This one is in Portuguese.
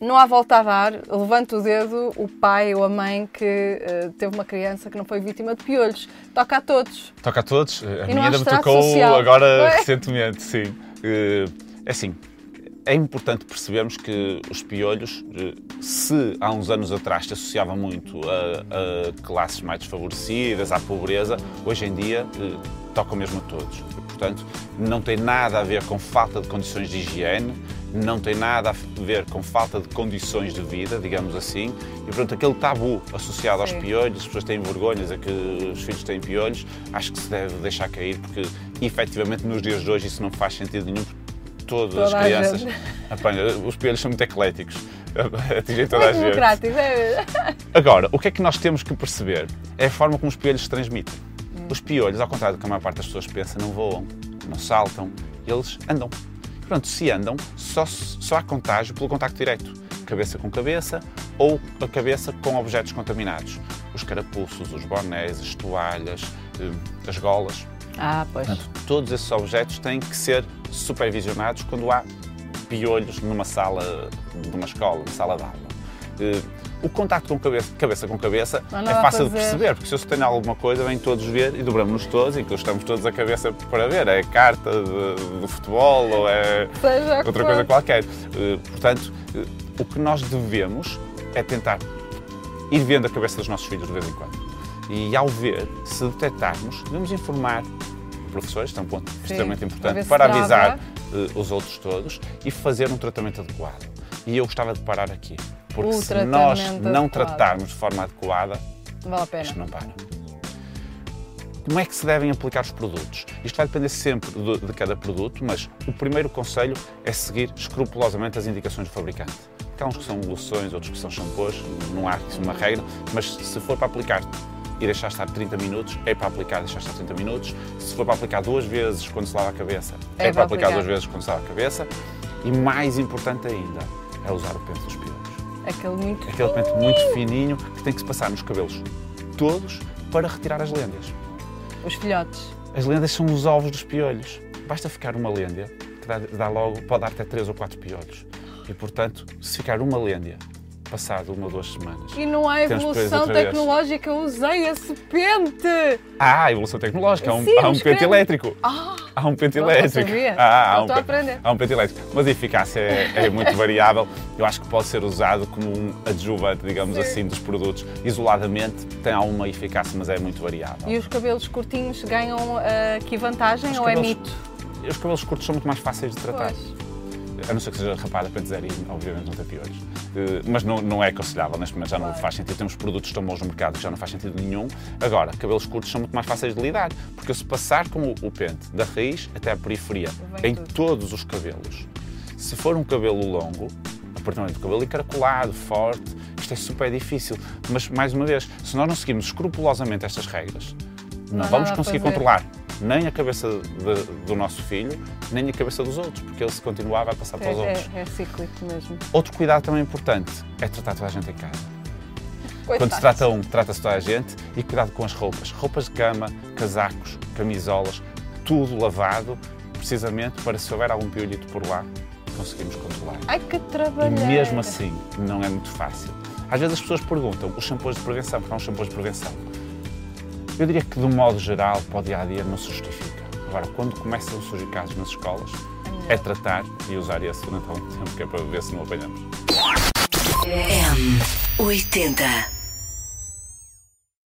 Não há volta a dar, levanta o dedo o pai ou a mãe que uh, teve uma criança que não foi vítima de piolhos. Toca a todos. Toca a todos. A E minha ainda me tocou social. agora Ué. recentemente, sim. Eh, É assim, é importante percebermos que os piolhos, eh, se há uns anos atrás se associava muito a, a classes mais desfavorecidas, à pobreza, hoje em dia tocam mesmo a todos. Portanto, não tem nada a ver com falta de condições de higiene, não tem nada a ver com falta de condições de vida, digamos assim, e portanto aquele tabu associado aos Sim. piolhos, as pessoas têm vergonhas a que os filhos têm piolhos, acho que se deve deixar cair, porque efetivamente nos dias de hoje isso não faz sentido nenhum, porque todas Toda as a crianças gente. apanham, os piolhos são muito ecléticos, atingem toda a Muito gente. democrático. É. Agora, o que é que nós temos que perceber? É a forma como os piolhos se transmitem. Os piolhos, ao contrário do que a maior parte das pessoas pensa, não voam, não saltam, eles andam. Pronto, se andam, só, só há contágio pelo contacto direto. Cabeça com cabeça ou a cabeça com objetos contaminados. Os carapuços, os bonés, as toalhas, eh, as golas. Ah, pois. Portanto, todos esses objetos têm que ser supervisionados quando há piolhos numa sala de uma escola, numa sala de aula. Eh, O contacto com cabeça, cabeça com cabeça é fácil de perceber, porque se eu tenho alguma coisa, vêm todos ver e dobramos-nos todos e estamos todos a cabeça para ver. É carta de, de futebol ou é Seja que outra coisa qualquer. Eh, Portanto, eh, o que nós devemos é tentar ir vendo a cabeça dos nossos filhos de vez em quando. E ao ver, se detectarmos, devemos informar professores, isto é um ponto extremamente para ver importante, para avisar eh, os outros todos e fazer um tratamento adequado. E eu gostava de parar aqui, porque O se nós não adequado. tratarmos de forma adequada, vale a pena. isto não para. Como é que se devem aplicar os produtos? Isto vai depender sempre de, de cada produto, mas o primeiro conselho é seguir escrupulosamente as indicações do fabricante. Há uns que são loções, outros que são shampoos, não há uma regra, mas se for para aplicar e deixar estar 30 minutos, é para aplicar e deixar estar 30 minutos. Se for para aplicar duas vezes quando se lava a cabeça, É é, para aplicar aplicar. duas vezes quando se lava a cabeça. E mais importante ainda, é usar o pente dos piolhos Aquele muito. aquele pente muito fininho que tem que se passar nos cabelos todos para retirar as lêndias. Os filhotes. As lêndias são os ovos dos piolhos. Basta ficar uma lêndia, que dá, dá logo, pode dar até três ou quatro piolhos. E, portanto, se ficar uma lêndia, passado uma ou duas semanas... E não há evolução tecnológica, eu usei esse pente! Ah, evolução tecnológica, há um, Sim, há um pente elétrico. Ah! Há um pente Não, não elétrico. sabia. Ah, há, Não um, estou a aprender. há um pente elétrico. Mas a eficácia é, é muito variável. Eu acho que pode ser usado como um adjuvante, digamos Sim. assim, dos produtos. Isoladamente tem alguma eficácia, mas é muito variável. E os cabelos curtinhos ganham ah, que vantagem Os ou é cabelos- mito? Os cabelos curtos são muito mais fáceis de tratar. Pois. A não ser que seja rapada para dizer, e obviamente não tem piolhos. Eh, Mas não, não é aconselhável, neste momento já não faz sentido. Temos produtos tão bons no mercado que já não faz sentido nenhum. Agora, cabelos curtos são muito mais fáceis de lidar, porque se passar com o, pente da raiz até à periferia, em tudo. todos os cabelos, se for um cabelo longo, a partir do momento do cabelo encaracolado, forte, isto é super difícil. Mas, mais uma vez, se nós não seguirmos escrupulosamente estas regras, não, Não vamos a conseguir fazer. controlar nem a cabeça de- do nosso filho, nem a cabeça dos outros, porque ele se continuar vai passar para os outros. É, é, é cíclico mesmo. Outro cuidado também importante é tratar toda a gente em casa. Quando Coitados. se trata um, trata-se toda a gente e cuidado com as roupas. Roupas de cama, casacos, camisolas, tudo lavado, precisamente para se houver algum piolito por lá, conseguimos controlar. Ai que E trabalho! mesmo assim, não é muito fácil. Às vezes as pessoas perguntam os shampoos de prevenção, porque há uns shampoos de prevenção. Eu diria que, de um modo geral, para o dia a dia, não se justifica. Agora, quando começam a surgir casos nas escolas, é tratar e usar esse durante algum tempo, que é para ver se não apanhamos. M80.